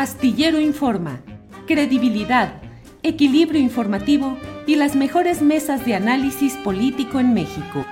Astillero Informa, credibilidad, equilibrio informativo y las mejores mesas de análisis político en México.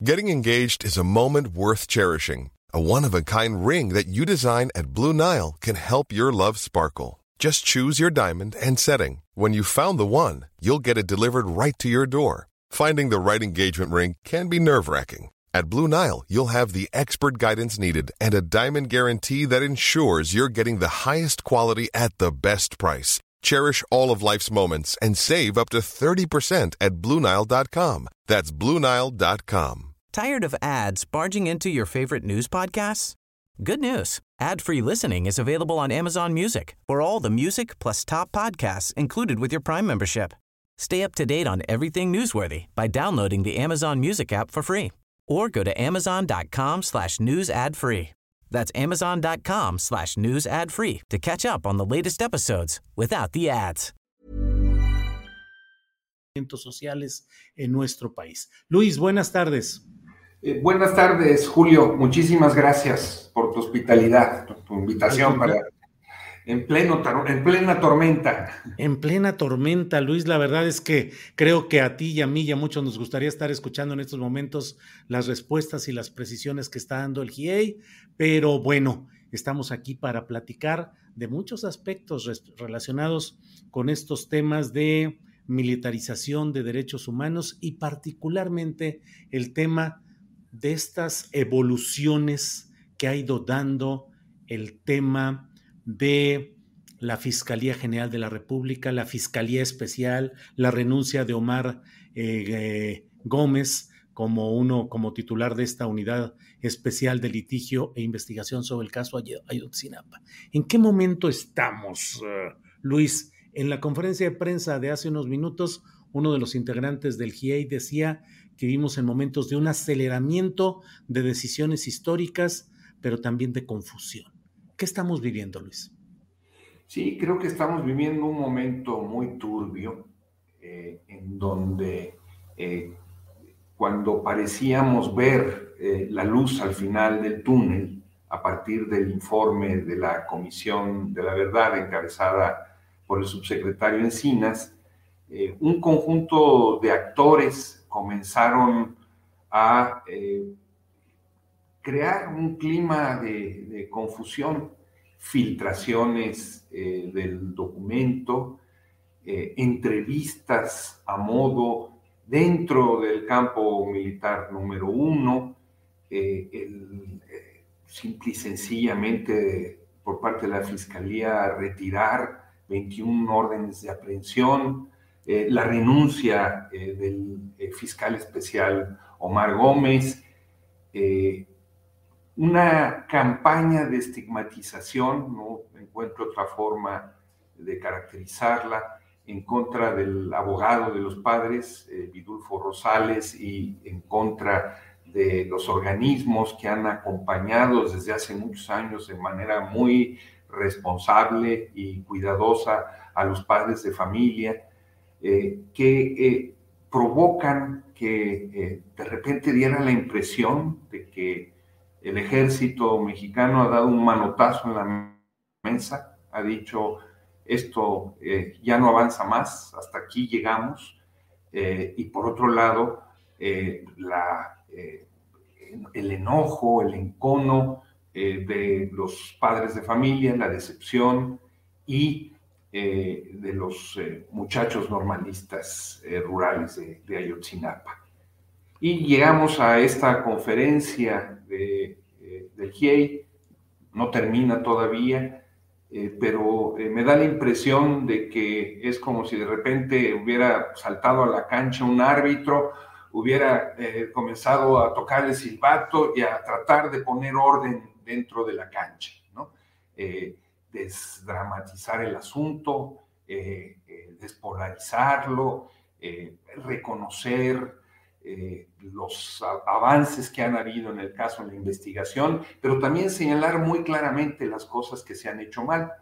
Getting engaged is a moment worth cherishing. A one-of-a-kind ring that you design at Blue Nile can help your love sparkle. Just choose your diamond and setting. When you found the one, you'll get it delivered right to your door. Finding the right engagement ring can be nerve-wracking. At Blue Nile, you'll have the expert guidance needed and a diamond guarantee that ensures you're getting the highest quality at the best price. Cherish all of life's moments and save up to 30% at BlueNile.com. That's BlueNile.com. Tired of ads barging into your favorite news podcasts? Good news. Ad-free listening is available on Amazon Music for all the music plus top podcasts included with your Prime membership. Stay up to date on everything newsworthy by downloading the Amazon Music app for free or go to amazon.com slash news ad free. That's amazon.com slash news ad free to catch up on the latest episodes without the ads. sociales en nuestro país. Luis, buenas tardes. Eh, buenas tardes, Julio. Muchísimas gracias por tu hospitalidad, tu invitación para en, pleno, en plena tormenta. En plena tormenta, Luis. La verdad es que creo que a ti y a mí y a muchos nos gustaría estar escuchando en estos momentos las respuestas y las precisiones que está dando el GIEI, pero bueno, estamos aquí para platicar de muchos aspectos relacionados con estos temas de militarización de derechos humanos y particularmente el tema de estas evoluciones que ha ido dando el tema de la Fiscalía General de la República, la Fiscalía Especial, la renuncia de Omar eh, Gómez como uno, como titular de esta unidad especial de litigio e investigación sobre el caso Ayotzinapa. ¿En qué momento estamos, eh, Luis? En la conferencia de prensa de hace unos minutos, uno de los integrantes del GIEI decía que vivimos en momentos de un aceleramiento de decisiones históricas, pero también de confusión. ¿Qué estamos viviendo, Luis? Sí, creo que estamos viviendo un momento muy turbio eh, en donde eh, cuando parecíamos ver eh, la luz al final del túnel a partir del informe de la Comisión de la Verdad encabezada por el subsecretario Encinas, un conjunto de actores comenzaron a crear un clima de, confusión, filtraciones eh, del documento, eh, entrevistas a modo dentro del campo militar número uno, eh, el, simple y sencillamente por parte de la Fiscalía retirar 21 órdenes de aprehensión, la renuncia del fiscal especial Omar Gómez, una campaña de estigmatización, no encuentro otra forma de caracterizarla, en contra del abogado de los padres, eh, Vidulfo Rosales, y en contra de los organismos que han acompañado desde hace muchos años de manera muy responsable y cuidadosa a los padres de familia, eh, que eh, provocan que de repente diera la impresión de que el ejército mexicano ha dado un manotazo en la mesa, ha dicho, esto eh, ya no avanza más, hasta aquí llegamos. Eh, y por otro lado, eh, el enojo, el encono de los padres de familia, la decepción y de los muchachos normalistas rurales de Ayotzinapa. Y llegamos a esta conferencia de, eh, del GIEI, no termina todavía, eh, pero eh, me da la impresión de que es como si de repente hubiera saltado a la cancha un árbitro, hubiera comenzado a tocar el silbato y a tratar de poner orden dentro de la cancha, ¿no? desdramatizar el asunto, despolarizarlo, reconocer eh, los avances que han habido en el caso, en la investigación, pero también señalar muy claramente las cosas que se han hecho mal.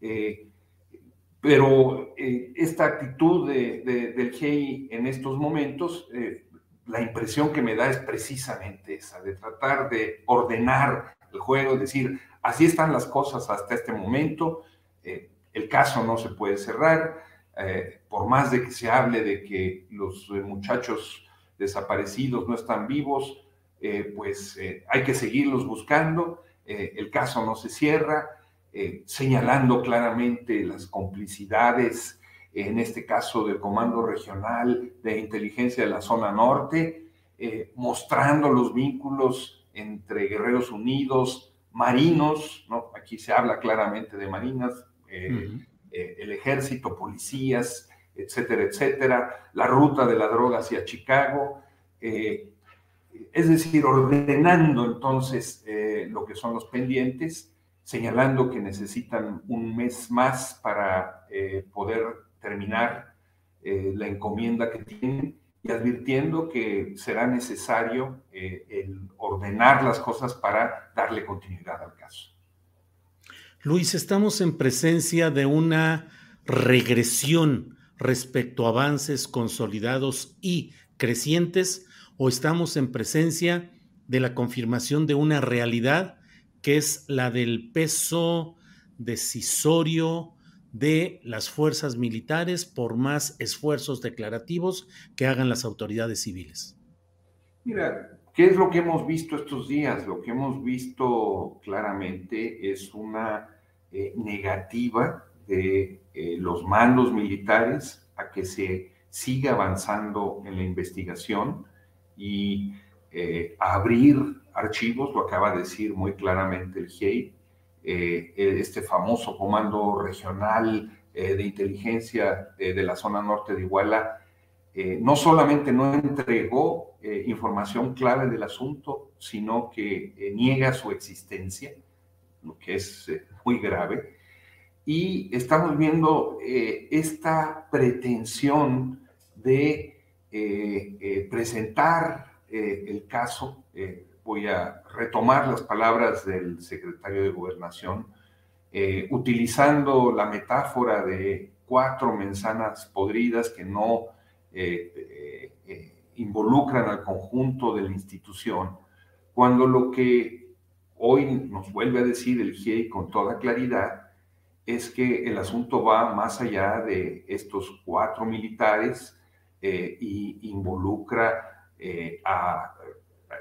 Eh, pero eh, esta actitud del GEI en estos momentos, la impresión que me da es precisamente esa, de tratar de ordenar al juego, decir, así están las cosas hasta este momento, eh, el caso no se puede cerrar, eh, por más de que se hable de que los muchachos desaparecidos no están vivos, pues hay que seguirlos buscando, el caso no se cierra, señalando claramente las complicidades, en este caso del Comando Regional de Inteligencia de la Zona Norte, eh, mostrando los vínculos entre Guerreros Unidos, marinos, ¿no? aquí se habla claramente de marinas, eh, eh, el ejército, policías, etcétera, etcétera, la ruta de la droga hacia Chicago, es decir, ordenando entonces lo que son los pendientes, señalando que necesitan un mes más para poder terminar la encomienda que tienen y advirtiendo que será necesario eh, ordenar las cosas para darle continuidad al caso. Luis, estamos en presencia de una regresión respecto a avances consolidados y crecientes o estamos en presencia de la confirmación de una realidad que es la del peso decisorio, de las fuerzas militares por más esfuerzos declarativos que hagan las autoridades civiles? Mira, ¿qué es lo que hemos visto estos días? Lo que hemos visto claramente es una eh, negativa de eh, los mandos militares a que se siga avanzando en la investigación y eh, abrir archivos, lo acaba de decir muy claramente el GIEI, eh, este famoso comando regional eh, de inteligencia eh, de la zona norte de Iguala, no solamente no entregó información clave del asunto, sino que niega su existencia, lo que es muy grave. Y estamos viendo esta pretensión de presentar el caso voy a retomar las palabras del secretario de Gobernación, eh, utilizando la metáfora de cuatro manzanas podridas que no eh, eh, involucran al conjunto de la institución, cuando lo que hoy nos vuelve a decir el GIEI con toda claridad es que el asunto va más allá de estos cuatro militares y involucra a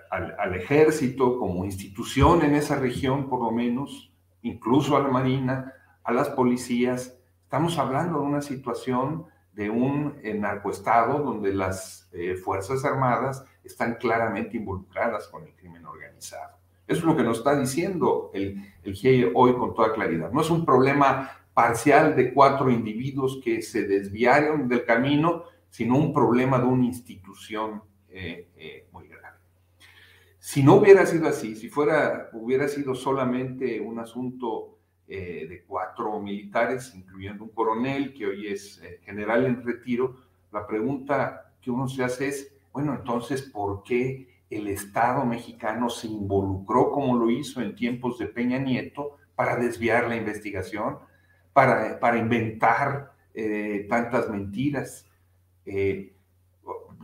al, ejército como institución en esa región, por lo menos, incluso a la Marina, a las policías. Estamos hablando de una situación de un eh, narcoestado donde las eh, Fuerzas Armadas están claramente involucradas con el crimen organizado. Eso es lo que nos está diciendo el, el hoy con toda claridad. No es un problema parcial de cuatro individuos que se desviaron del camino, sino un problema de una institución eh, muy grande. Si no hubiera sido así, si fuera, hubiera sido solamente un asunto eh, de cuatro militares, incluyendo un coronel que hoy es eh, general en retiro, la pregunta que uno se hace es, bueno, entonces, ¿por qué el Estado mexicano se involucró como lo hizo en tiempos de Peña Nieto para desviar la investigación, para, para inventar eh, tantas mentiras?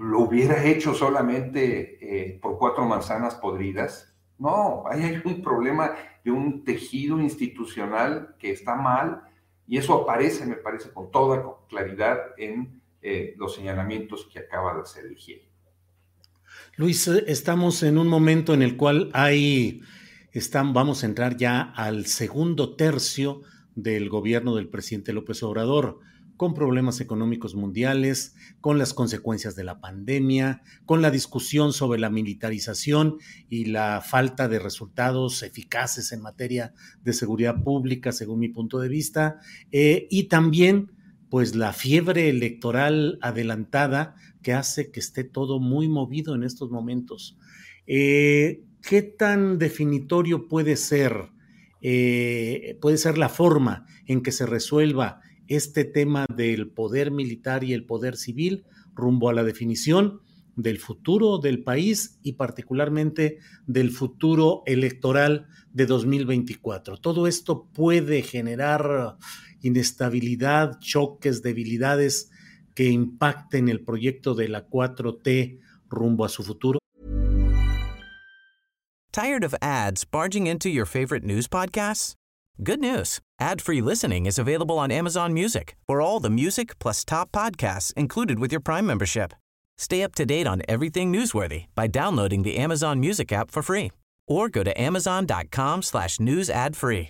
lo hubiera hecho solamente eh, por cuatro manzanas podridas. No, hay un problema de un tejido institucional que está mal y eso aparece, me parece, con toda claridad en eh, los señalamientos que acaba de hacer el GIE. Luis, estamos en un momento en el cual hay, vamos a entrar ya al segundo tercio del gobierno del presidente López Obrador con problemas económicos mundiales, con las consecuencias de la pandemia, con la discusión sobre la militarización y la falta de resultados eficaces en materia de seguridad pública, según mi punto de vista, eh, y también pues la fiebre electoral adelantada que hace que esté todo muy movido en estos momentos. Eh, ¿Qué tan definitorio puede ser, eh, puede ser la forma en que se resuelva este tema del poder militar y el poder civil rumbo a la definición del futuro del país y particularmente del futuro electoral de 2024. Todo esto puede generar inestabilidad, choques, debilidades que impacten el proyecto de la 4T rumbo a su futuro. Tired of ads barging into your favorite news podcasts? Good news. Ad-free listening is available on Amazon Music for all the music plus top podcasts included with your Prime membership. Stay up to date on everything newsworthy by downloading the Amazon Music app for free or go to amazon.com slash news ad free.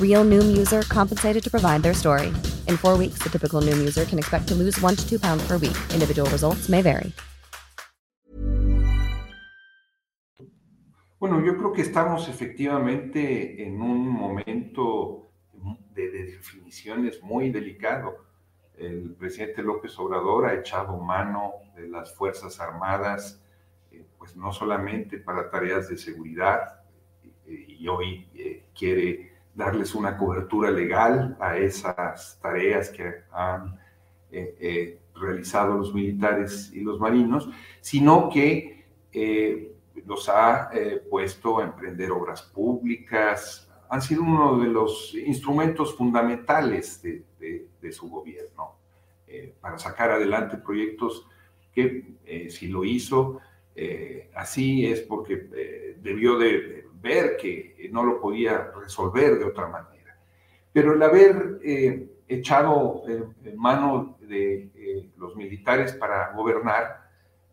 Real Noom user compensated to provide their story. In four weeks, the typical Noom user can expect to lose one to two pounds per week. Individual results may vary. Bueno, yo creo que estamos efectivamente en un momento de, de definiciones muy delicado. El presidente López Obrador ha echado mano de las Fuerzas Armadas, eh, pues no solamente para tareas de seguridad, eh, y hoy eh, quiere darles una cobertura legal a esas tareas que han eh, eh, realizado los militares y los marinos, sino que eh, los ha puesto a emprender obras públicas, han sido uno de los instrumentos fundamentales de, su gobierno para sacar adelante proyectos que si lo hizo así es porque debió de ver que no lo podía resolver de otra manera. Pero el haber eh, echado en mano de eh, los militares para gobernar,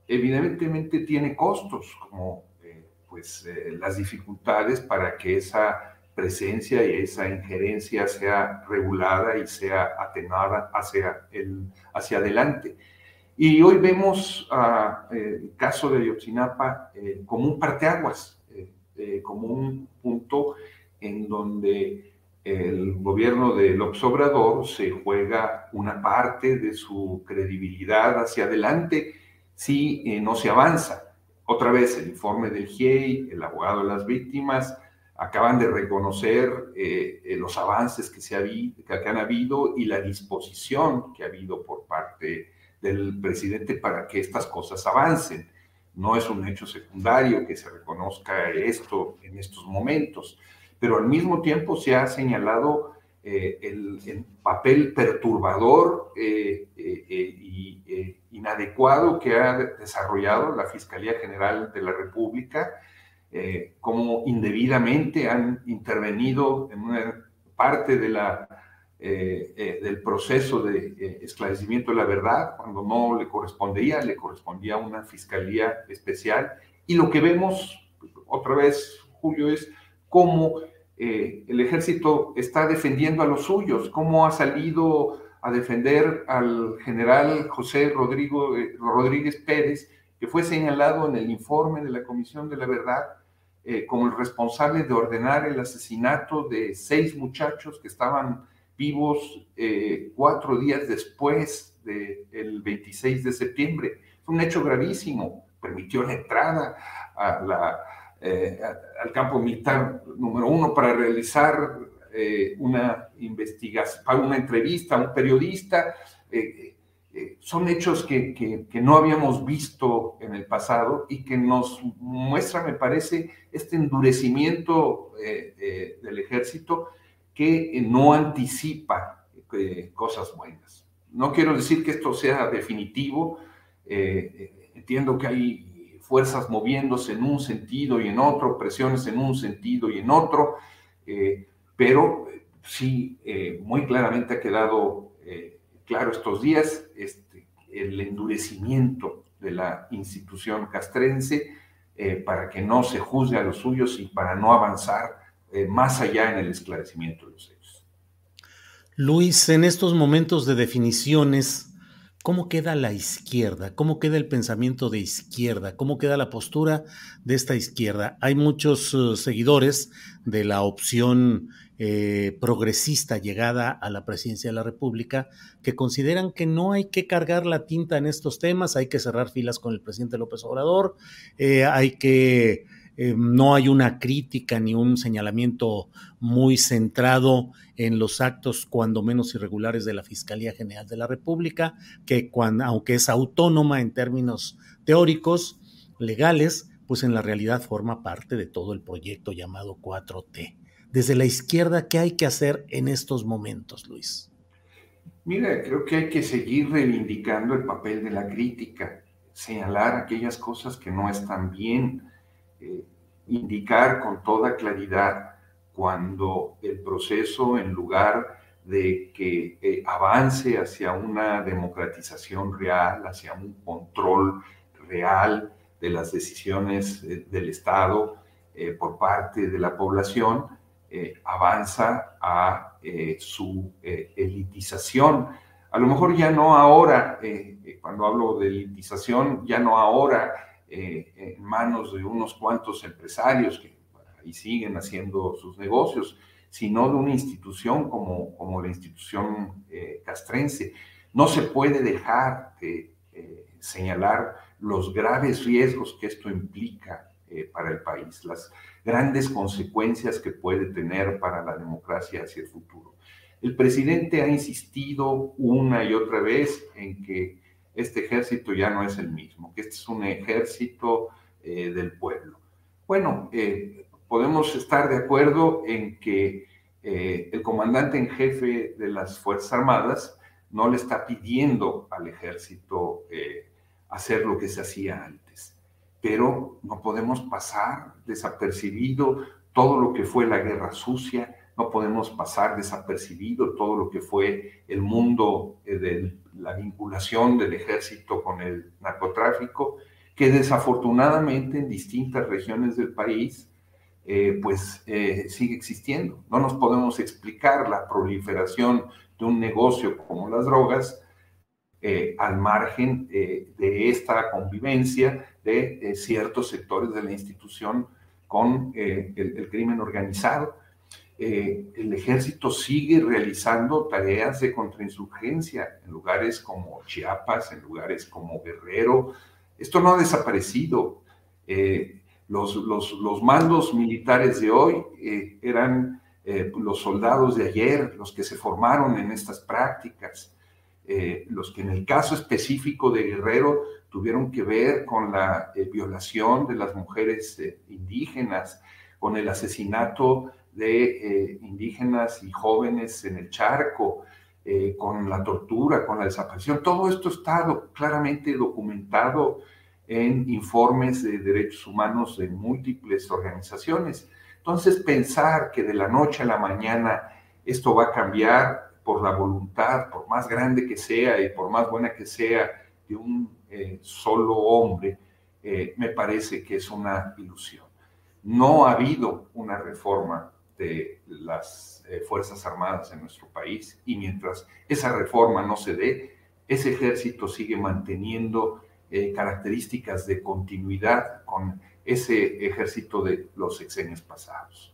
evidentemente tiene costos, como eh, pues, eh, las dificultades para que esa presencia y esa injerencia sea regulada y sea atenuada hacia, el, hacia adelante. Y hoy vemos el caso de Ayotzinapa eh, como un parteaguas, eh, como un punto en donde el gobierno de López Obrador se juega una parte de su credibilidad hacia adelante si eh, no se avanza. Otra vez, el informe del GIEI, el abogado de las víctimas, acaban de reconocer eh, los avances que, se ha que han habido y la disposición que ha habido por parte del presidente para que estas cosas avancen. No es un hecho secundario que se reconozca esto en estos momentos, pero al mismo tiempo se ha señalado eh, el, el, papel perturbador eh, eh, y inadecuado que ha desarrollado la Fiscalía General de la República, como indebidamente han intervenido en una parte de la eh, eh, del proceso de eh, esclarecimiento de la verdad, cuando no le correspondía, le correspondía a una fiscalía especial. Y lo que vemos, otra vez, Julio, es cómo el ejército está defendiendo a los suyos, cómo ha salido a defender al general José Rodrigo, Rodríguez Pérez, que fue señalado en el informe de la Comisión de la Verdad como el responsable de ordenar el asesinato de seis muchachos que estaban vivos eh, cuatro días después del 26 de septiembre. Fue un hecho gravísimo, permitió la entrada eh, al campo militar número uno para realizar eh, una investigación, para una entrevista a un periodista. Son hechos que, que, que, no habíamos visto en el pasado y que nos muestra, me parece, este endurecimiento del ejército que no anticipa eh, cosas buenas. No quiero decir que esto sea definitivo, eh, entiendo que hay fuerzas moviéndose en un sentido y en otro, presiones en un sentido y en otro, eh, pero sí, eh, muy claramente ha quedado eh, claro estos días este, el endurecimiento de la institución castrense para que no se juzgue a los suyos y para no avanzar eh, más allá en el esclarecimiento de los hechos. Luis, en estos momentos de definiciones, ¿cómo queda la izquierda? ¿Cómo queda el pensamiento de izquierda? ¿Cómo queda la postura de esta izquierda? Hay muchos uh, seguidores de la opción eh, progresista llegada a la presidencia de la República que consideran que no hay que cargar la tinta en estos temas, hay que cerrar filas con el presidente López Obrador, eh, hay que eh, no hay una crítica ni un señalamiento muy centrado en los actos cuando menos irregulares de la Fiscalía General de la República, que cuando, aunque es autónoma en términos teóricos, legales, pues en la realidad forma parte de todo el proyecto llamado 4T. Desde la izquierda, ¿qué hay que hacer en estos momentos, Luis? Mira, creo que hay que seguir reivindicando el papel de la crítica, señalar aquellas cosas que no están bien, eh, indicar con toda claridad cuando el proceso, en lugar de que eh, avance hacia una democratización real, hacia un control real de las decisiones eh, del Estado por parte de la población, avanza a su elitización. A lo mejor ya no ahora, cuando hablo de elitización, ya no ahora eh, en manos de unos cuantos empresarios que ahí siguen haciendo sus negocios, sino de una institución como, como la institución eh, castrense. No se puede dejar de eh, señalar los graves riesgos que esto implica para el país, las grandes consecuencias que puede tener para la democracia hacia el futuro. El presidente ha insistido una y otra vez en que este ejército ya no es el mismo, que este es un ejército eh, del pueblo. Bueno, eh, podemos estar de acuerdo en que eh, el comandante en jefe de las Fuerzas Armadas no le está pidiendo al ejército hacer lo que se hacía antes, pero no podemos pasar desapercibido todo lo que fue la guerra sucia, no podemos pasar desapercibido todo lo que fue el mundo de la vinculación del ejército con el narcotráfico, que desafortunadamente en distintas regiones del país eh, pues eh, sigue existiendo. No nos podemos explicar la proliferación de un negocio como las drogas eh, al margen de esta convivencia de ciertos sectores de la institución con el crimen organizado eh, el ejército sigue realizando tareas de contrainsurgencia en lugares como Chiapas, en lugares como Guerrero. Esto no ha desaparecido. Eh, los, los, mandos militares de hoy eh, eran los soldados de ayer, los que se formaron en estas prácticas, los que en el caso específico de Guerrero tuvieron que ver con la violación de las mujeres indígenas, con el asesinato de eh, indígenas y jóvenes en el charco, eh, con la tortura, con la desaparición. Todo esto está claramente documentado en informes de derechos humanos de múltiples organizaciones. Entonces, pensar que de la noche a la mañana esto va a cambiar por la voluntad, por más grande que sea y por más buena que sea, de un eh, solo hombre, me parece que es una ilusión. No ha habido una reforma de las eh, Fuerzas Armadas en nuestro país y mientras esa reforma no se dé, ese ejército sigue manteniendo eh, características de continuidad con ese ejército de los sexenios pasados.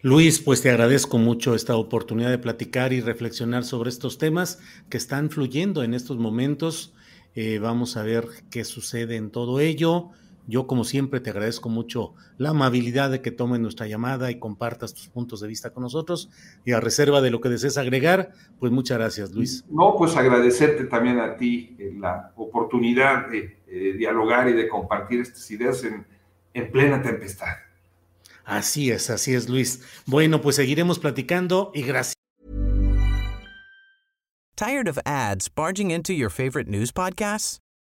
Luis, pues te agradezco mucho esta oportunidad de platicar y reflexionar sobre estos temas que están fluyendo en estos momentos. Eh, vamos a ver qué sucede en todo ello. Yo, como siempre, te agradezco mucho la amabilidad de que tomes nuestra llamada y compartas tus puntos de vista con nosotros. Y a reserva de lo que desees agregar, pues muchas gracias, Luis. No, pues agradecerte también a ti eh, la oportunidad de dialogar y de compartir estas ideas en, en plena tempestad. Así es, así es, Luis. Bueno, pues seguiremos platicando y gracias. ¿Tired of ads barging into your favorite news podcasts?